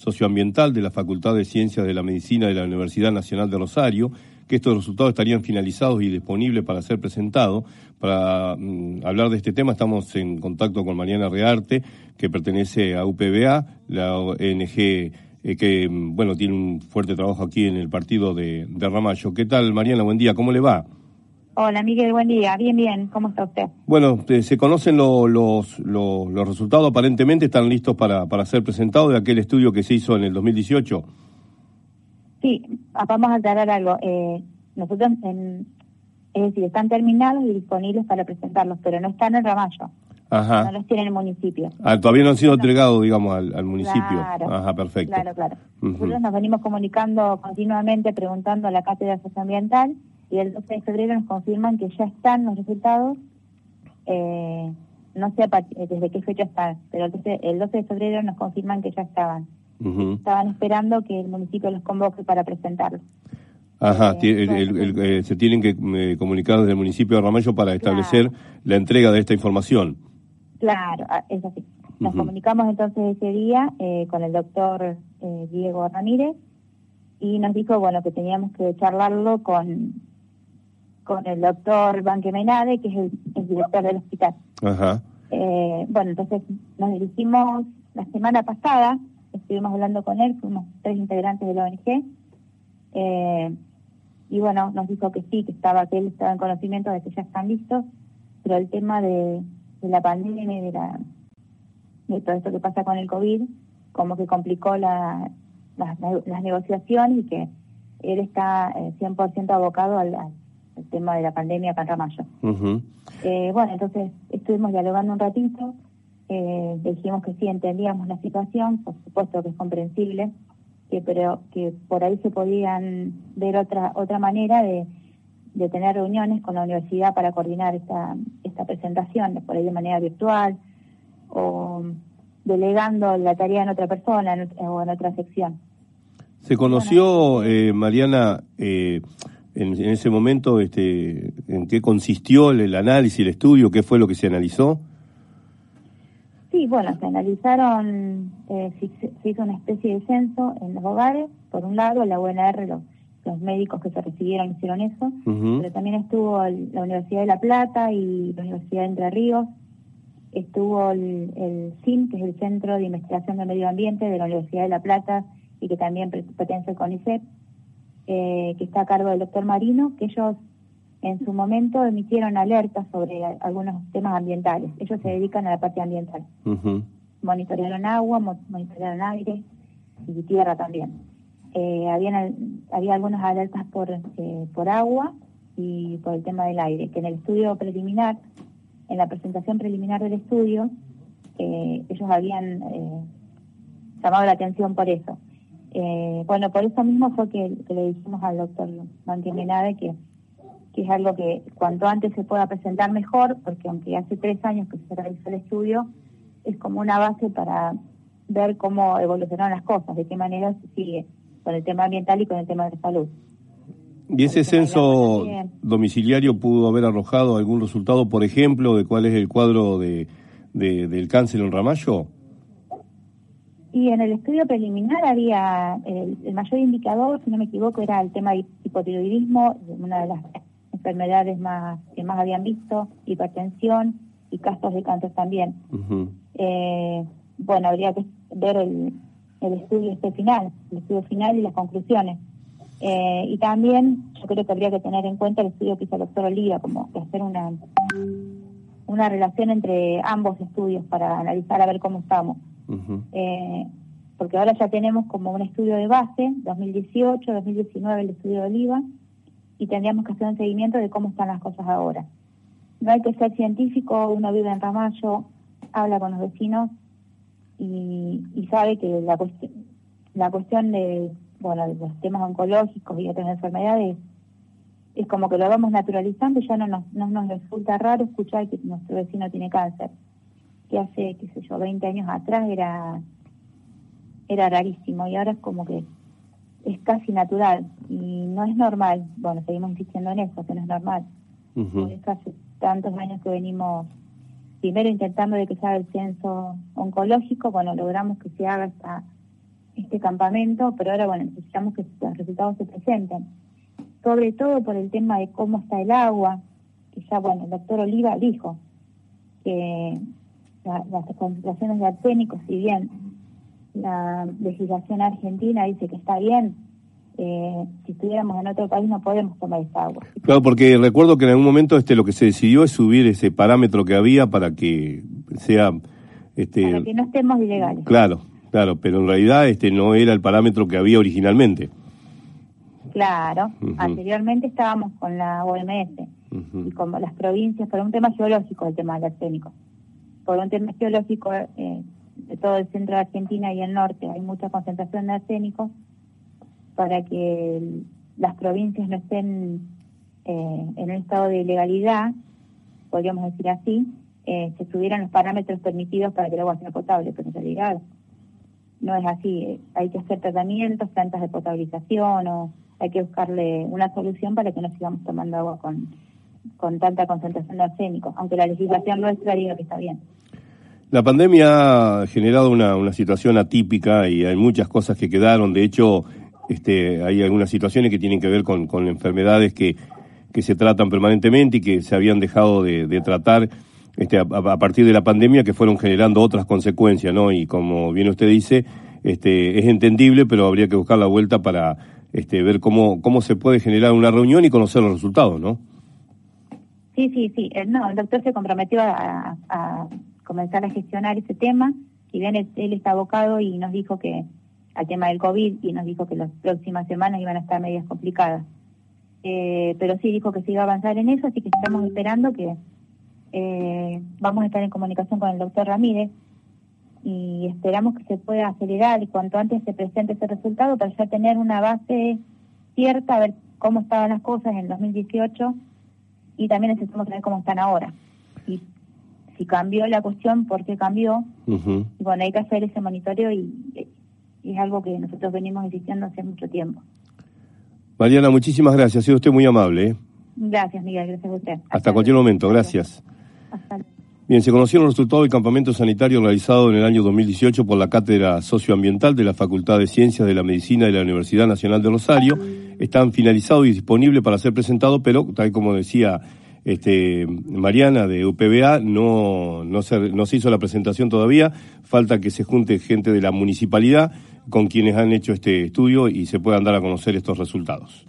Socioambiental de la Facultad de Ciencias de la Medicina de la Universidad Nacional de Rosario, que estos resultados estarían finalizados y disponibles para ser presentados. Para mm, hablar de este tema estamos en contacto con Mariana Rearte, que pertenece a UPBA, la ONG eh, que mm, bueno tiene un fuerte trabajo aquí en el partido de, de Ramallo. ¿Qué tal, Mariana? Buen día, ¿cómo le va? Hola Miguel, buen día. Bien, bien. ¿Cómo está usted? Bueno, eh, se conocen los, los, los, resultados, aparentemente están listos para, para ser presentados de aquel estudio que se hizo en el 2018. Sí, ah, vamos a aclarar algo. Eh, nosotros, en, es decir, están terminados y disponibles para presentarlos, pero no están en Ramallo. Ajá. No los tiene el municipio. Ah, todavía no han sido entregados, digamos, al, municipio. Claro, Ajá, perfecto. Claro, claro. Nosotros nos venimos comunicando continuamente, preguntando a la Cátedra Socioambiental y el 12 de febrero nos confirman que ya están los resultados. Eh, no sé desde qué fecha están, pero el 12, el 12 de febrero nos confirman que ya estaban. Estaban esperando que el municipio los convoque para presentarlos. Ajá, eh, eh, se tienen que comunicar desde el municipio de Ramallo para establecer la entrega de esta información. Claro, ah, es así. Nos comunicamos entonces ese día con el doctor Diego Ramírez y nos dijo, bueno, que teníamos que charlarlo con con el doctor Banquemenade, que es el, director del hospital. Ajá. Eh, bueno, entonces nos dirigimos la semana pasada, estuvimos hablando con él, fuimos tres integrantes de la ONG, eh, y bueno, nos dijo que sí, que estaba, que él estaba en conocimiento de que ya están listos, pero el tema de, la pandemia y de, la, de todo esto que pasa con el COVID, como que complicó la, las, negociaciones y que él está 100% eh, abocado al, el tema de la pandemia acá en Ramallo. Eh, bueno, entonces estuvimos dialogando un ratito, eh, dijimos que sí entendíamos la situación, por supuesto que es comprensible, que pero que por ahí se podían ver otra otra manera de, de tener reuniones con la universidad para coordinar esta esta presentación, por ahí de manera virtual o delegando la tarea en otra persona o en otra sección. Se conoció, eh, Mariana, eh, en, ese momento este, en qué consistió el, análisis, el estudio, qué fue lo que se analizó? Sí, bueno, se analizaron, eh, se, hizo una especie de censo en los hogares, por un lado la UNR, los, los médicos que se recibieron hicieron eso, pero también estuvo la Universidad de La Plata y la Universidad de Entre Ríos, estuvo el, el CIN, que es el Centro de Investigación del Medio Ambiente de la Universidad de La Plata y que también pertenece al CONICET, eh, que está a cargo del doctor Marino, que ellos en su momento emitieron alertas sobre algunos temas ambientales. Ellos se dedican a la parte ambiental. Monitorearon agua, monitorearon aire y tierra también. Eh, habían, había algunas alertas por, eh, por agua y por el tema del aire, que en el estudio preliminar, en la presentación preliminar del estudio, ellos habían llamado la atención por eso. Eh, bueno, por eso mismo fue que, le dijimos al doctor Mantimenade que, que es algo que cuanto antes se pueda presentar mejor, porque aunque hace tres años que se realizó el estudio, es como una base para ver cómo evolucionaron las cosas, de qué manera se sigue con el tema ambiental y con el tema de salud. ¿Y ese censo domiciliario pudo haber arrojado algún resultado, por ejemplo, de cuál es el cuadro de, del cáncer en Ramallo? Y en el estudio preliminar había, el, mayor indicador, si no me equivoco, era el tema de hipotiroidismo, una de las enfermedades más que más habían visto, hipertensión y casos de cáncer también. eh, bueno, habría que ver el, el estudio este final, el estudio final y las conclusiones. Eh, y también yo creo que habría que tener en cuenta el estudio que hizo el doctor Oliva, como que hacer una, una relación entre ambos estudios para analizar a ver cómo estamos eh, porque ahora ya tenemos como un estudio de base, 2018, 2019 el estudio de Oliva, y tendríamos que hacer un seguimiento de cómo están las cosas ahora. No hay que ser científico, uno vive en Ramallo, habla con los vecinos y, sabe que la, cuestión, de, bueno, los temas oncológicos y otras enfermedades es como que lo vamos naturalizando y ya no nos resulta raro escuchar que nuestro vecino tiene cáncer que hace, qué sé yo, 20 años atrás era, era rarísimo y ahora es como que es casi natural y no es normal. Bueno, seguimos insistiendo en eso, que no es normal. Por eso hace tantos años que venimos primero intentando de que se haga el censo oncológico, bueno, logramos que se haga esta, este campamento, pero ahora, bueno, necesitamos que los resultados se presenten. Sobre todo por el tema de cómo está el agua, que ya, bueno, el doctor Oliva dijo que las concentraciones de arsénico, si bien la legislación argentina dice que está bien, eh, si estuviéramos en otro país no podemos tomar esa agua. Claro, porque recuerdo que en algún momento este lo que se decidió es subir ese parámetro que había para que sea... Este, para que no estemos ilegales. Claro, claro, pero en realidad este no era el parámetro que había originalmente. Claro, anteriormente estábamos con la OMS y como las provincias, por un tema geológico el tema del arsénico, por un tema geológico eh, de todo el centro de Argentina y el norte hay mucha concentración de arsénico, para que las provincias no estén eh, en un estado de ilegalidad, podríamos decir así, eh, se subieran los parámetros permitidos para que el agua sea potable, pero en realidad no es así. Hay que hacer tratamientos, plantas de potabilización o hay que buscarle una solución para que no sigamos tomando agua con, con tanta concentración de arsénico, aunque la legislación nuestra diga que está bien. La pandemia ha generado una, una situación atípica y hay muchas cosas que quedaron. De hecho, este, hay algunas situaciones que tienen que ver con, con enfermedades que, que se tratan permanentemente y que se habían dejado de, tratar este, a, a, partir de la pandemia que fueron generando otras consecuencias, ¿no? Y como bien usted dice, este, es entendible, pero habría que buscar la vuelta para este, ver cómo, cómo se puede generar una reunión y conocer los resultados, ¿no? Sí, sí, sí. Eh, no, el doctor se comprometió a, comenzar a gestionar ese tema. Si bien él, él está abocado y nos dijo que al tema del COVID y nos dijo que las próximas semanas iban a estar medias complicadas. Eh, pero sí dijo que se iba a avanzar en eso, así que estamos esperando que eh, vamos a estar en comunicación con el doctor Ramírez y esperamos que se pueda acelerar y cuanto antes se presente ese resultado para ya tener una base cierta, a ver cómo estaban las cosas en 2018 y también necesitamos saber cómo están ahora. Y si cambió la cuestión, por qué cambió. y bueno, hay que hacer ese monitoreo y, y es algo que nosotros venimos insistiendo hace mucho tiempo. Mariana, muchísimas gracias. Ha sido usted muy amable. ¿eh? Gracias, Miguel. Gracias a usted. Hasta, Hasta cualquier momento. Gracias. Hasta Bien, se conocieron los resultados del campamento sanitario realizado en el año 2018 por la Cátedra Socioambiental de la Facultad de Ciencias de la Medicina de la Universidad Nacional de Rosario. Están finalizados y disponibles para ser presentados, pero tal como decía este, Mariana de UPBA, no, se, no se hizo la presentación todavía. Falta que se junte gente de la municipalidad con quienes han hecho este estudio y se puedan dar a conocer estos resultados.